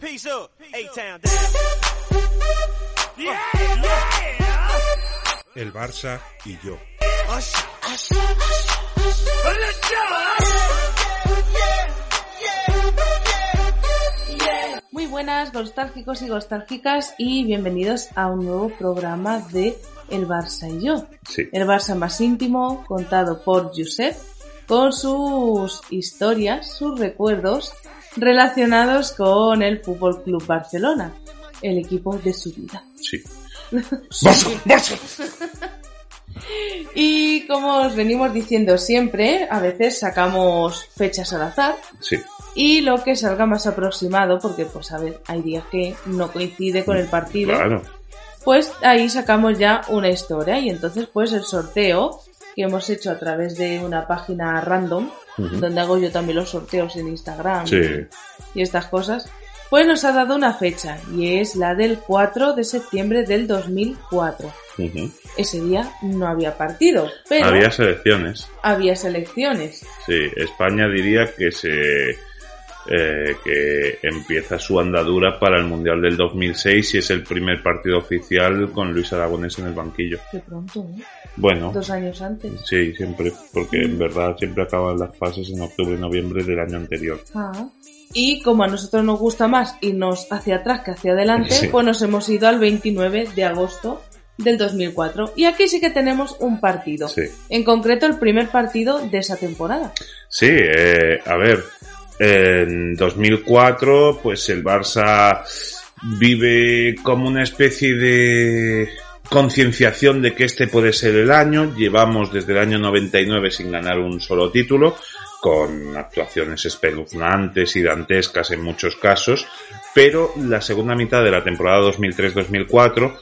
Peace up, A-Town down. Yeah, yeah. El Barça y yo. Muy buenas, nostálgicos y nostálgicas, y bienvenidos a un nuevo programa de El Barça y yo. Sí. El Barça más íntimo, contado por Josep, con sus historias, sus recuerdos relacionados con el Fútbol Club Barcelona, el equipo de su vida. Sí. ¡Barça! ¡Barça! Y como os venimos diciendo siempre, a veces sacamos fechas al azar Sí. y lo que salga más aproximado, porque pues a ver, hay días que no coincide con el partido, Claro. pues ahí sacamos ya una historia y entonces pues el sorteo que hemos hecho a través de una página random, donde hago yo también los sorteos en Instagram Sí. y estas cosas, pues nos ha dado una fecha y es la del 4 de septiembre del 2004. Ujú. Ese día no había partido, pero Había selecciones. había selecciones. Sí. España diría que se. Eh, que empieza su andadura para el Mundial del 2006 y es el primer partido oficial con Luis Aragonés en el banquillo. Qué pronto, ¿no? Bueno, Dos años antes. sí, siempre, porque en verdad siempre acaban las fases en octubre y noviembre del año anterior. Ah. Y como a nosotros nos gusta más irnos hacia atrás que hacia adelante, Sí. pues nos hemos ido al 29 de agosto del 2004. Y aquí sí que tenemos un partido. Sí. En concreto, el primer partido de esa temporada. Sí, eh, a ver, en 2004, pues el Barça vive como una especie de concienciación de que este puede ser el año. Llevamos desde el año 99 sin ganar un solo título, con actuaciones espeluznantes y dantescas en muchos casos, pero la segunda mitad de la temporada 2003-2004,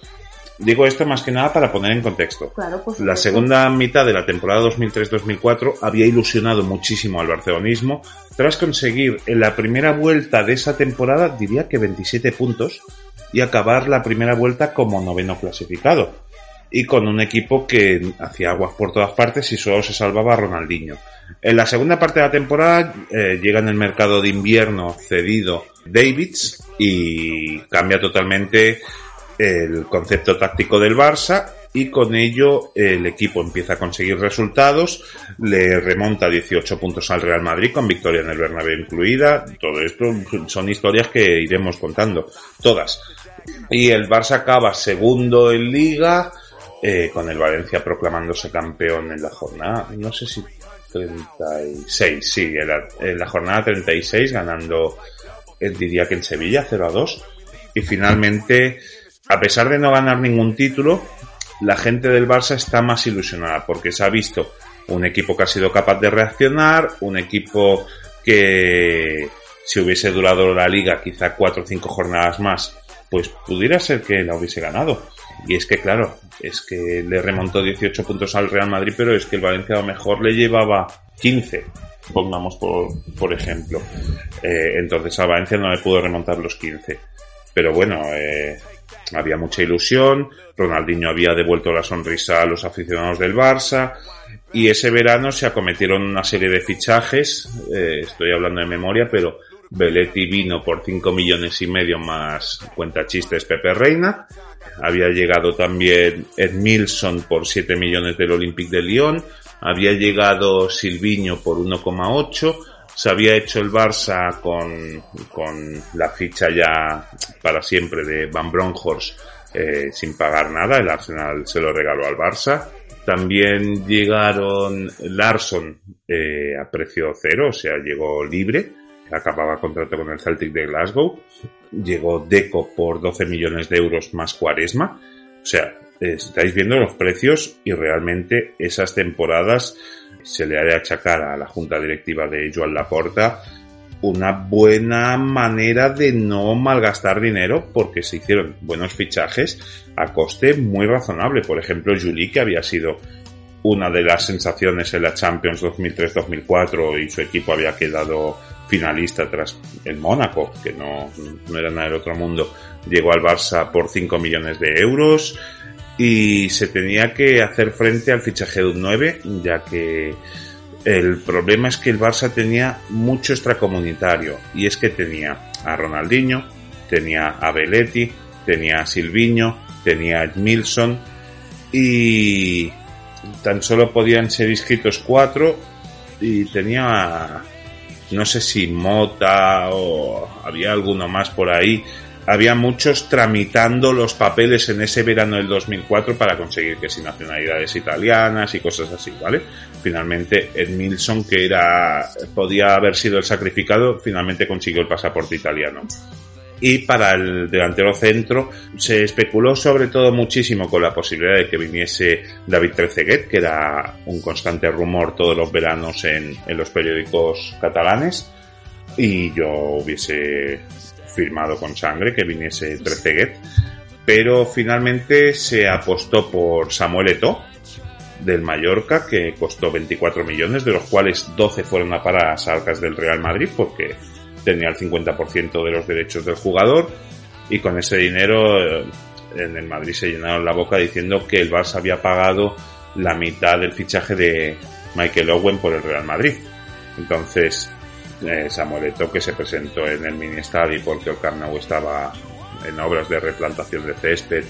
digo esto más que nada para poner en contexto. Claro, pues. La segunda mitad de la temporada 2003-2004 había ilusionado muchísimo al barcelonismo tras conseguir en la primera vuelta de esa temporada, diría que 27 puntos, y acabar la primera vuelta como noveno clasificado. Y con un equipo que hacía aguas por todas partes y solo se salvaba Ronaldinho. En la segunda parte de la temporada eh, llega en el mercado de invierno cedido Davids y cambia totalmente el concepto táctico del Barça y con ello el equipo empieza a conseguir resultados, le remonta 18 puntos al Real Madrid con victoria en el Bernabéu incluida, todo esto son historias que iremos contando, todas. Y el Barça acaba segundo en Liga, eh, con el Valencia proclamándose campeón en la jornada, no sé si 36, sí, en la, jornada 36 ganando, diría que en Sevilla 0 a 2 y finalmente a pesar de no ganar ningún título, la gente del Barça está más ilusionada porque se ha visto un equipo que ha sido capaz de reaccionar, un equipo que si hubiese durado la liga quizá cuatro o cinco jornadas más, pues pudiera ser que la hubiese ganado. Y es que claro, es que le remontó 18 puntos al Real Madrid, pero es que el Valencia a lo mejor le llevaba 15, pongamos por, por ejemplo. Eh, entonces al Valencia no le pudo remontar los 15. Pero bueno, eh, había mucha ilusión, Ronaldinho había devuelto la sonrisa a los aficionados del Barça y ese verano se acometieron una serie de fichajes, eh, estoy hablando de memoria, pero Belletti vino por 5 millones y medio más cuenta chistes Pepe Reina, había llegado también Ed Milson por 7 millones del Olympique de Lyon, había llegado Silviño por 1,8, se había hecho el Barça con, con la ficha ya para siempre de Van Bronckhorst eh, sin pagar nada, el Arsenal se lo regaló al Barça. También llegaron Larson eh, a precio cero, o sea, llegó libre, acababa contrato con el Celtic de Glasgow. Llegó Deco por 12 millones de euros más Cuaresma. O sea, estáis viendo los precios y realmente esas temporadas se le ha de achacar a la junta directiva de Joan Laporta una buena manera de no malgastar dinero porque se hicieron buenos fichajes a coste muy razonable. Por ejemplo, Juli, que había sido una de las sensaciones en la Champions 2003-2004 y su equipo había quedado finalista tras el Mónaco, que no, no era nada del otro mundo, llegó al Barça por 5 millones de euros y se tenía que hacer frente al fichaje de un 9, ya que el problema es que el Barça tenía mucho extracomunitario y es que tenía a Ronaldinho, tenía a Belletti, tenía a Silviño, tenía a Edmilson y tan solo podían ser inscritos cuatro y tenía no sé si Mota o había alguno más por ahí. Había muchos tramitando los papeles en ese verano del 2004 para conseguir que si nacionalidades italianas y cosas así, ¿vale? Finalmente Edmilson, que era podía haber sido el sacrificado, finalmente consiguió el pasaporte italiano y para el delantero centro se especuló sobre todo muchísimo con la posibilidad de que viniese David Trezeguet, que era un constante rumor todos los veranos en, en los periódicos catalanes, y yo hubiese firmado con sangre que viniese Trezeguet, pero finalmente se apostó por Samuel Eto'o, del Mallorca, que costó 24 millones, de los cuales 12 fueron a parar a arcas del Real Madrid, porque tenía el 50% de los derechos del jugador y con ese dinero eh, en el Madrid se llenaron la boca diciendo que el Barça había pagado la mitad del fichaje de Michael Owen por el Real Madrid. Entonces, eh, Samuel que se presentó en el mini estadio porque el Camp estaba en obras de replantación de césped,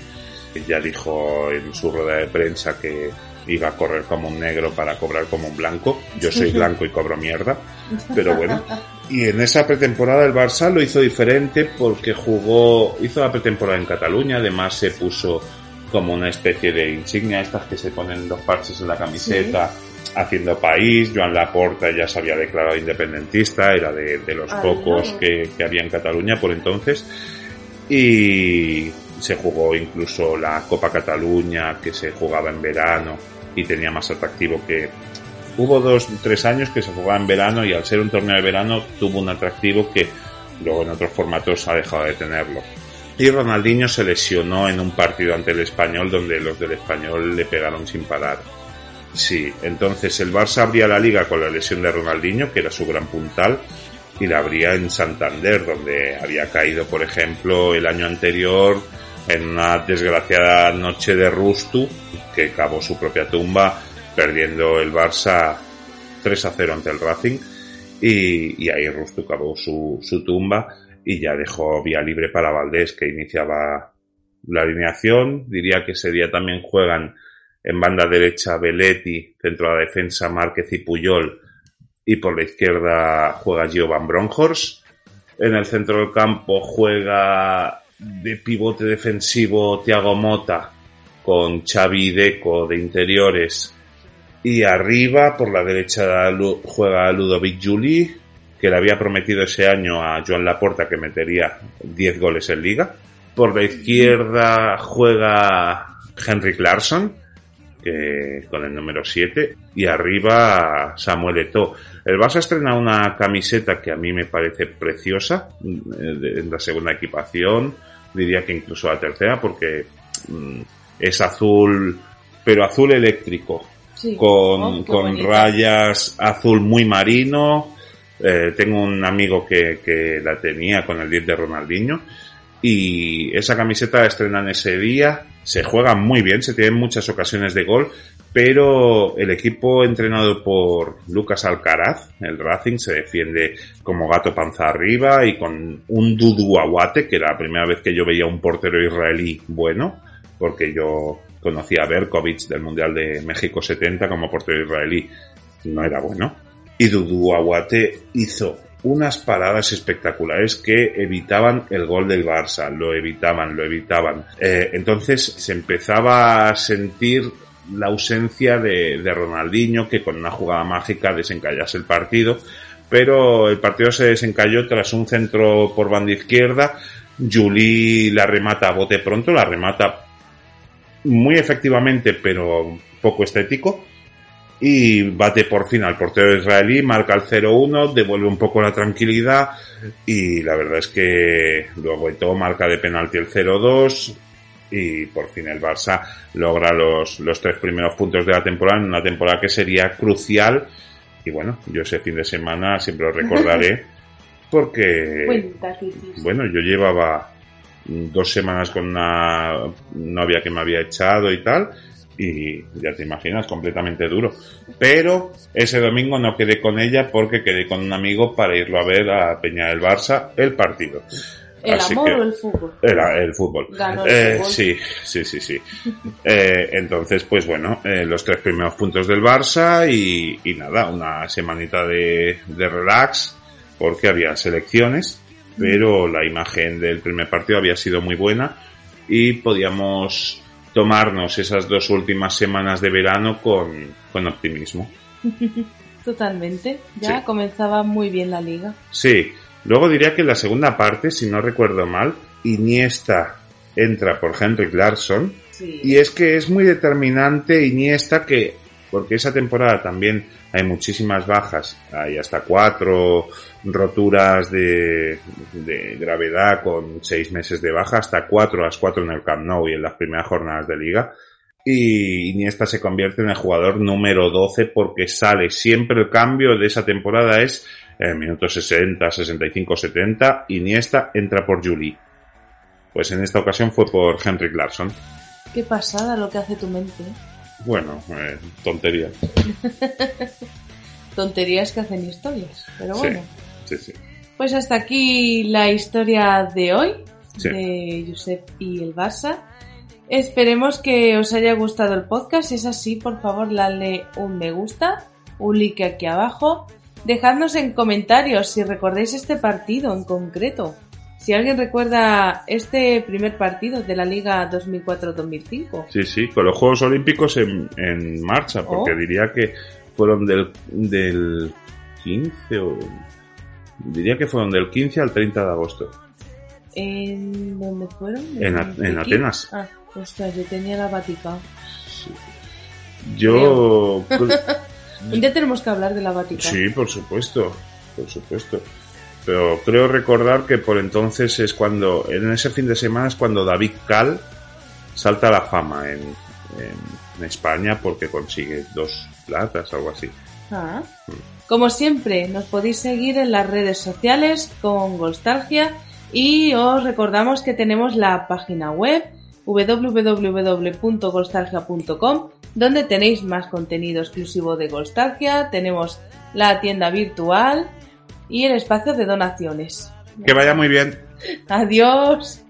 ya dijo en su rueda de prensa que iba a correr como un negro para cobrar como un blanco. Yo soy blanco y cobro mierda, pero bueno. Y en esa pretemporada el Barça lo hizo diferente porque jugó, hizo la pretemporada en Cataluña, además se puso como una especie de insignia, estas que se ponen los parches en la camiseta, haciendo país. Joan Laporta ya se había declarado independentista, era de, los pocos que, que había en Cataluña por entonces. Y se jugó incluso la Copa Cataluña, que se jugaba en verano y tenía más atractivo que... Hubo dos, tres años que se jugaba en verano y al ser un torneo de verano tuvo un atractivo que luego en otros formatos ha dejado de tenerlo. Y Ronaldinho se lesionó en un partido ante el español donde los del español le pegaron sin parar. Sí, entonces el Barça abría la liga con la lesión de Ronaldinho, que era su gran puntal, y la abría en Santander, donde había caído, por ejemplo, el año anterior en una desgraciada noche de Rustu, que cavó su propia tumba, perdiendo el Barça 3 a 0 ante el Racing, y, ahí Rustu cavó su, su tumba y ya dejó vía libre para Valdés, que iniciaba la alineación. Diría que ese día también juegan en banda derecha Belletti, centro de la defensa Márquez y Puyol, y por la izquierda juega Giovan Bronhorst. En el centro del campo juega de pivote defensivo Thiago Mota con Xavi Deco de interiores y arriba por la derecha juega Ludovic Juli que le había prometido ese año a Joan Laporta que metería 10 goles en liga. Por la izquierda juega Henrik Larsson que, con el número 7 y arriba Samuel Eto'o. El Barça estrena una camiseta que a mí me parece preciosa eh, en la segunda equipación, diría que incluso la tercera porque mm, es azul, pero azul eléctrico, con, oh, con rayas azul muy marino. Eh, tengo un amigo que, que la tenía con el 10 de Ronaldinho y esa camiseta la estrenan ese día, se juega muy bien, se tienen muchas ocasiones de gol, pero el equipo entrenado por Lucas Alcaraz, el Racing, se defiende como gato panza arriba y con un Dudu Aguate, que era la primera vez que yo veía un portero israelí bueno, porque yo conocía a Berkovic del Mundial de México 70 como portero israelí, no era bueno. Y Dudu Aguate hizo unas paradas espectaculares que evitaban el gol del Barça, lo evitaban, lo evitaban. Eh, entonces se empezaba a sentir la ausencia de, de Ronaldinho, que con una jugada mágica desencallase el partido, pero el partido se desencalló tras un centro por banda izquierda, Juli la remata a bote pronto, la remata muy efectivamente, pero poco estético, y bate por fin al portero israelí, marca el 0-1, devuelve un poco la tranquilidad y la verdad es que luego todo marca de penalti el 0-2 y por fin el Barça logra los, los tres primeros puntos de la temporada en una temporada que sería crucial. Y bueno, yo ese fin de semana siempre lo recordaré porque bueno, yo llevaba dos semanas con una novia que me había echado y tal y ya te imaginas, completamente duro. Pero ese domingo no quedé con ella porque quedé con un amigo para irlo a ver a Peña del Barça el partido. ¿El Así amor que- o el fútbol? Era el fútbol. Ganó el Eh, fútbol. Sí, sí, sí, sí. Eh, entonces, pues bueno, eh, los tres primeros puntos del Barça y, y nada, una semanita de, de relax porque había selecciones, pero la imagen del primer partido había sido muy buena y podíamos tomarnos esas dos últimas semanas de verano con, con optimismo. Totalmente. Ya Sí. comenzaba muy bien la liga. Sí, luego diría que en la segunda parte, si no recuerdo mal, Iniesta entra por Henrik Larsson Sí. y es que es muy determinante Iniesta que, porque esa temporada también hay muchísimas bajas, hay hasta cuatro roturas de, de gravedad con seis meses de baja, hasta cuatro, las cuatro en el Camp Nou y en las primeras jornadas de liga. Y Iniesta se convierte en el jugador número 12 porque sale siempre el cambio de esa temporada es en minutos 60, 65, 70, Iniesta entra por Juli. Pues en esta ocasión fue por Henrik Larsson. Qué pasada lo que hace tu mente. Bueno, eh, tontería. Tonterías que hacen historias. Pero bueno. Sí, sí. Pues hasta aquí la historia de hoy de Josep y el Barça. Esperemos que os haya gustado el podcast. Si es así, por favor, dadle un me gusta, un like aquí abajo. Dejadnos en comentarios si recordáis este partido en concreto. Si alguien recuerda este primer partido de la Liga 2004-2005. Sí, sí, con los Juegos Olímpicos en, en marcha, porque Oh. diría que fueron del, del 15 o... Diría que fueron del 15 al 30 de agosto. ¿En dónde fueron? En en? Atenas. Ah, ostras, yo tenía la Vaticano. Yo... Un día tenemos que hablar de la Vaticano. sí, por supuesto, por supuesto. Pero creo recordar que por entonces es cuando, en ese fin de semana es cuando David Cal salta a la fama en, en España porque consigue dos platas, algo así. Ah. Como siempre, nos podéis seguir en las redes sociales con Golstalgia y os recordamos que tenemos la página web www.golstalgia.com donde tenéis más contenido exclusivo de Golstalgia, tenemos la tienda virtual y el espacio de donaciones. Que vaya muy bien. Adiós.